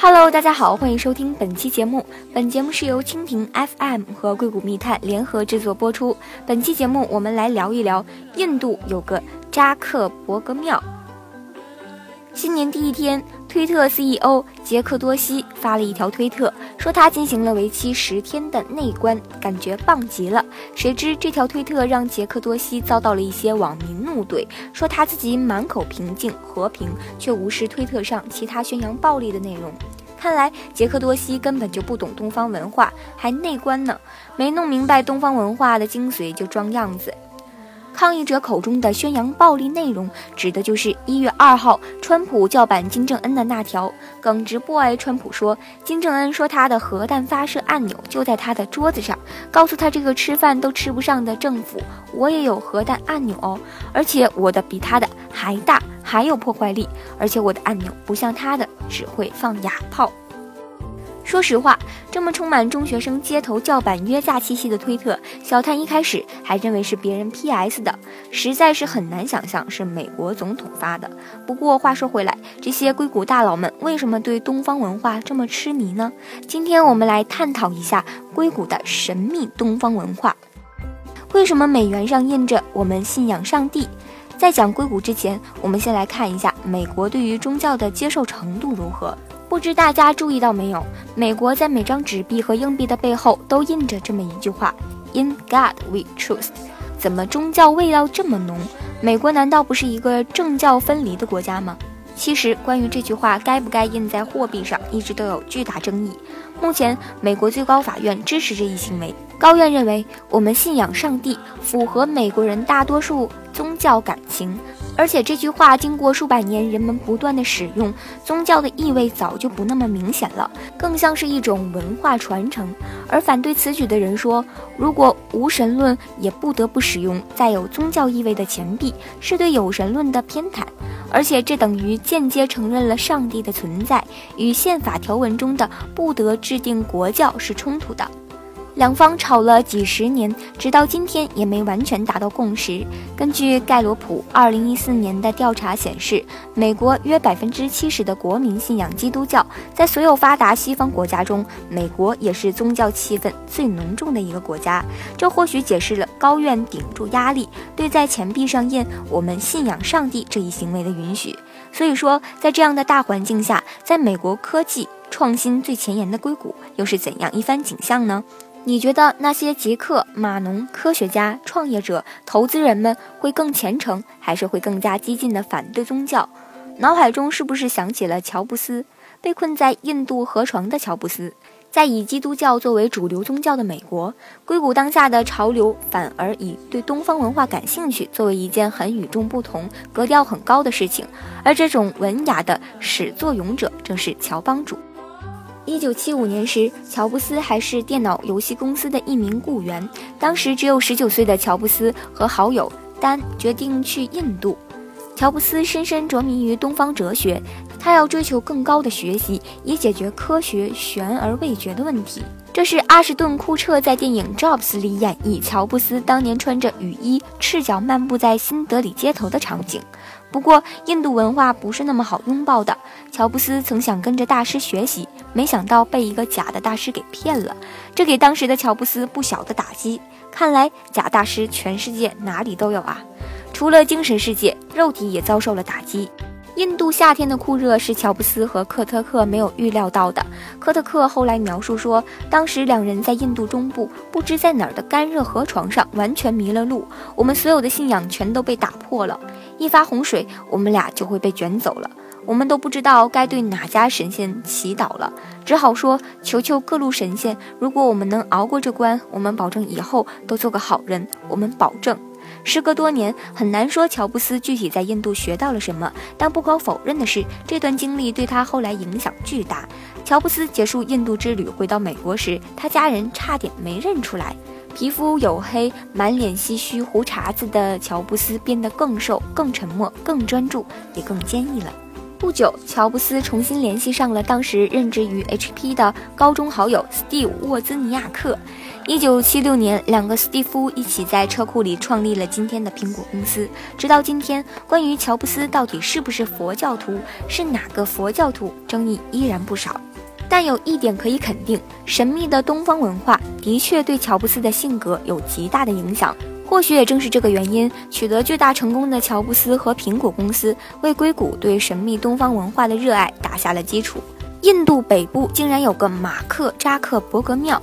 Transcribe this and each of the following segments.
Hello，大家好，欢迎收听本期节目。本节目是由蜻蜓 FM 和硅谷密探联合制作播出。本期节目我们来聊一聊，印度有个扎克伯格庙。新年第一天，推特 CEO 杰克多西发了一条推特，说他进行了为期十天的内观，感觉棒极了。谁知这条推特让杰克多西遭到了一些网民怒怼，说他自己满口平静和平，却无视推特上其他宣扬暴力的内容。看来杰克多西根本就不懂东方文化，还内观呢，没弄明白东方文化的精髓就装样子。抗议者口中的宣扬暴力内容，指的就是一月二号川普叫板金正恩的那条耿直 boy。川普说，金正恩说他的核弹发射按钮就在他的桌子上，告诉他这个吃饭都吃不上的政府，我也有核弹按钮哦，而且我的比他的还大，还有破坏力，而且我的按钮不像他的只会放哑炮。说实话，这么充满中学生街头叫板约架气息的推特，小探一开始还认为是别人 PS 的，实在是很难想象是美国总统发的。不过话说回来，这些硅谷大佬们为什么对东方文化这么痴迷呢？今天我们来探讨一下硅谷的神秘东方文化。为什么美元上印着“我们信仰上帝”？在讲硅谷之前，我们先来看一下美国对于宗教的接受程度如何。不知大家注意到没有？美国在每张纸币和硬币的背后都印着这么一句话：“In God We Trust。”怎么宗教味道这么浓？美国难道不是一个政教分离的国家吗？其实，关于这句话该不该印在货币上，一直都有巨大争议。目前，美国最高法院支持这一行为。高院认为，我们信仰上帝，符合美国人大多数宗教感情。而且这句话经过数百年人们不断的使用，宗教的意味早就不那么明显了，更像是一种文化传承。而反对此举的人说，如果无神论也不得不使用带有宗教意味的钱币，是对有神论的偏袒，而且这等于间接承认了上帝的存在，与宪法条文中的不得制定国教是冲突的。两方吵了几十年，直到今天也没完全达到共识。根据盖洛普二零一四年的调查显示，美国约百分之七十的国民信仰基督教。在所有发达西方国家中，美国也是宗教气氛最浓重的一个国家。这或许解释了高院顶住压力，对在钱币上印“我们信仰上帝”这一行为的允许。所以说，在这样的大环境下，在美国科技创新最前沿的硅谷，又是怎样一番景象呢？你觉得那些杰克、码农、科学家、创业者、投资人们会更虔诚，还是会更加激进的反对宗教？脑海中是不是想起了乔布斯？被困在印度河床的乔布斯，在以基督教作为主流宗教的美国，硅谷当下的潮流反而以对东方文化感兴趣作为一件很与众不同、格调很高的事情。而这种文雅的始作俑者正是乔帮主。一九七五年时，乔布斯还是电脑游戏公司的一名雇员。当时只有十九岁的乔布斯和好友丹决定去印度。乔布斯深深着迷于东方哲学，他要追求更高的学习，以解决科学悬而未决的问题。这是阿什顿·库彻在电影《Jobs》里演绎乔布斯当年穿着雨衣、赤脚漫步在新德里街头的场景。不过，印度文化不是那么好拥抱的。乔布斯曾想跟着大师学习，没想到被一个假的大师给骗了，这给当时的乔布斯不小的打击。看来假大师全世界哪里都有啊，除了精神世界，肉体也遭受了打击。印度夏天的酷热是乔布斯和科特克没有预料到的。科特克后来描述说，当时两人在印度中部不知在哪儿的干热河床上完全迷了路，我们所有的信仰全都被打破了。一发洪水，我们俩就会被卷走了。我们都不知道该对哪家神仙祈祷了，只好说求求各路神仙，如果我们能熬过这关，我们保证以后都做个好人。我们保证。时隔多年，很难说乔布斯具体在印度学到了什么，但不可否认的是，这段经历对他后来影响巨大。乔布斯结束印度之旅回到美国时，他家人差点没认出来。皮肤黝黑、满脸唏嘘、胡茬子的乔布斯变得更瘦、更沉默、更专注，也更坚毅了。不久，乔布斯重新联系上了当时任职于 HP 的高中好友 Steve ·沃兹尼亚克。一九七六年，两个斯蒂夫一起在车库里创立了今天的苹果公司。直到今天，关于乔布斯到底是不是佛教徒，是哪个佛教徒，争议依然不少。但有一点可以肯定，神秘的东方文化的确对乔布斯的性格有极大的影响。或许也正是这个原因，取得巨大成功的乔布斯和苹果公司为硅谷对神秘东方文化的热爱打下了基础。印度北部竟然有个马克扎克伯格庙。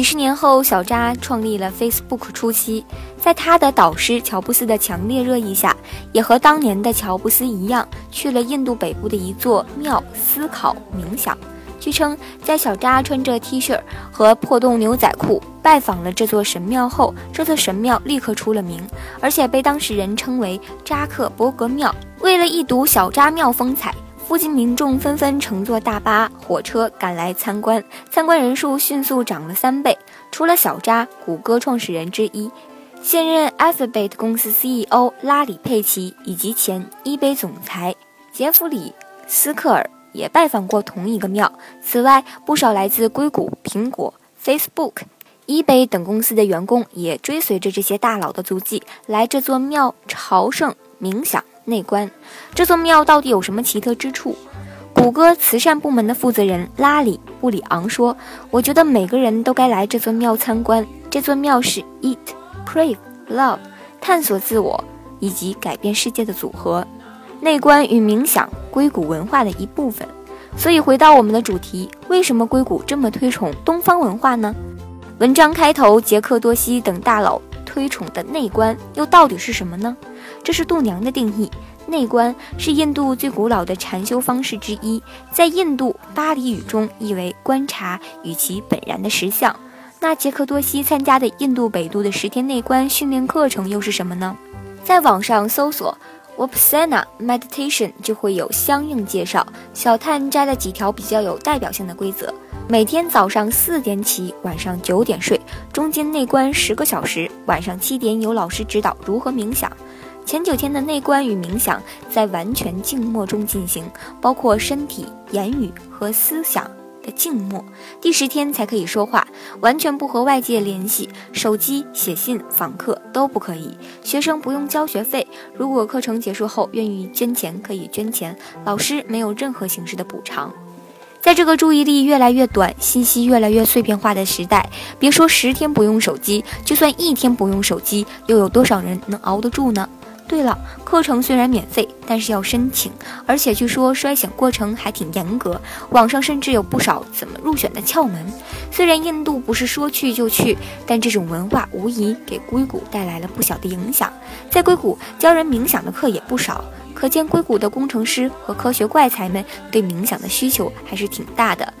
几十年后，小扎创立了 Facebook 初期，在他的导师乔布斯的强烈热议下，也和当年的乔布斯一样，去了印度北部的一座庙思考冥想。据称，在小扎穿着 T 恤和破洞牛仔裤拜访了这座神庙后，这座神庙立刻出了名，而且被当事人称为扎克伯格庙。为了一睹小扎庙风采，附近民众纷纷乘坐大巴、火车赶来参观，参观人数迅速涨了三倍。除了小扎，谷歌创始人之一、现任 Alphabet 公司 CEO 拉里·佩奇以及前 eBay 总裁杰弗里·斯克尔。也拜访过同一个庙。此外，不少来自硅谷、苹果、Facebook、eBay 等公司的员工也追随着这些大佬的足迹来这座庙朝圣、冥想、内观。这座庙到底有什么奇特之处？谷歌慈善部门的负责人拉里·布里昂说：“我觉得每个人都该来这座庙参观。这座庙是 Eat, Pray, Love，探索自我以及改变世界的组合。”内观与冥想，硅谷文化的一部分。所以回到我们的主题，为什么硅谷这么推崇东方文化呢？文章开头，杰克多西等大佬推崇的内观又到底是什么呢？这是度娘的定义。内观是印度最古老的禅修方式之一，在印度巴黎语中意为观察与其本然的实相。那杰克多西参加的印度北都的十天内观训练课程又是什么呢？在网上搜索。Wapsana meditation 就会有相应介绍。小探摘了几条比较有代表性的规则：每天早上四点起，晚上九点睡，中间内观十个小时，晚上七点有老师指导如何冥想。前九天的内观与冥想在完全静默中进行，包括身体、言语和思想。的静默，第十天才可以说话，完全不和外界联系，手机、写信、访客都不可以。学生不用交学费，如果课程结束后愿意捐钱，可以捐钱。老师没有任何形式的补偿。在这个注意力越来越短、信息越来越碎片化的时代，别说十天不用手机，就算一天不用手机，又有多少人能熬得住呢？对了，课程虽然免费，但是要申请，而且据说筛选过程还挺严格，网上甚至有不少怎么入选的窍门。虽然印度不是说去就去，但这种文化无疑给硅谷带来了不小的影响。在硅谷教人冥想的课也不少，可见硅谷的工程师和科学怪才们对冥想的需求还是挺大的。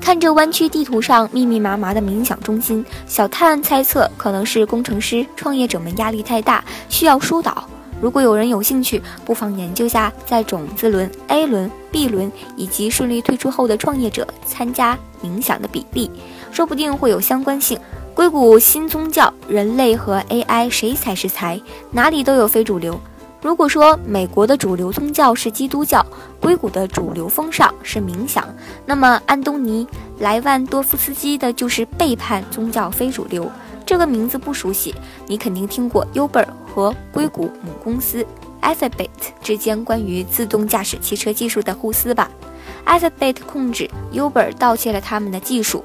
看着湾区地图上密密麻麻的冥想中心，小探猜测可能是工程师、创业者们压力太大，需要疏导。如果有人有兴趣，不妨研究下在种子轮、A 轮、B 轮以及顺利退出后的创业者参加冥想的比例，说不定会有相关性。硅谷新宗教：人类和 AI 谁才是财？哪里都有非主流。如果说美国的主流宗教是基督教，硅谷的主流风尚是冥想，那么安东尼·莱万多夫斯基的就是背叛宗教非主流。这个名字不熟悉，你肯定听过 Uber 和硅谷母公司 Alphabet 之间关于自动驾驶汽车技术的互撕吧？Alphabet 控制 Uber 盗窃了他们的技术。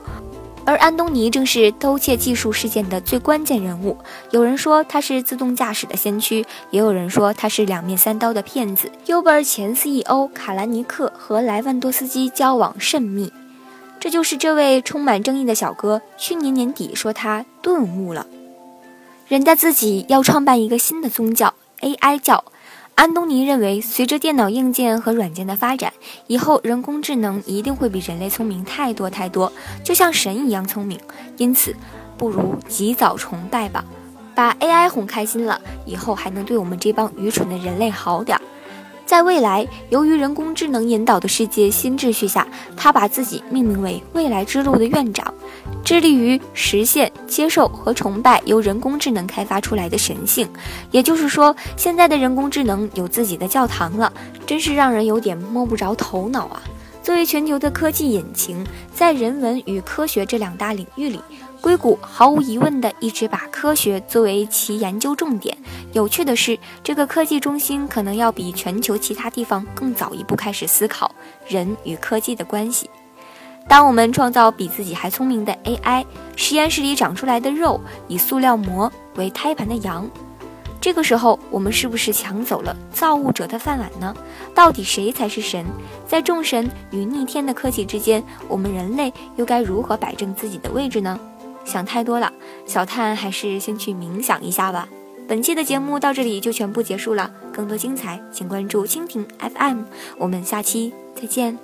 而安东尼正是偷窃技术事件的最关键人物。有人说他是自动驾驶的先驱，也有人说他是两面三刀的骗子。Uber 前 CEO 卡兰尼克和莱万多斯基交往甚密，这就是这位充满争议的小哥去年年底说他顿悟了，人家自己要创办一个新的宗教 AI 教。安东尼认为，随着电脑硬件和软件的发展，以后人工智能一定会比人类聪明太多太多，就像神一样聪明。因此，不如及早崇拜吧，把 AI 哄开心了，以后还能对我们这帮愚蠢的人类好点儿。在未来，由于人工智能引导的世界新秩序下，他把自己命名为“未来之路”的院长，致力于实现接受和崇拜由人工智能开发出来的神性。也就是说，现在的人工智能有自己的教堂了，真是让人有点摸不着头脑啊！作为全球的科技引擎，在人文与科学这两大领域里。硅谷毫无疑问地一直把科学作为其研究重点。有趣的是，这个科技中心可能要比全球其他地方更早一步开始思考人与科技的关系。当我们创造比自己还聪明的 AI，实验室里长出来的肉以塑料膜为胎盘的羊，这个时候我们是不是抢走了造物者的饭碗呢？到底谁才是神？在众神与逆天的科技之间，我们人类又该如何摆正自己的位置呢？想太多了，小探还是先去冥想一下吧。本期的节目到这里就全部结束了，更多精彩请关注蜻蜓 FM，我们下期再见。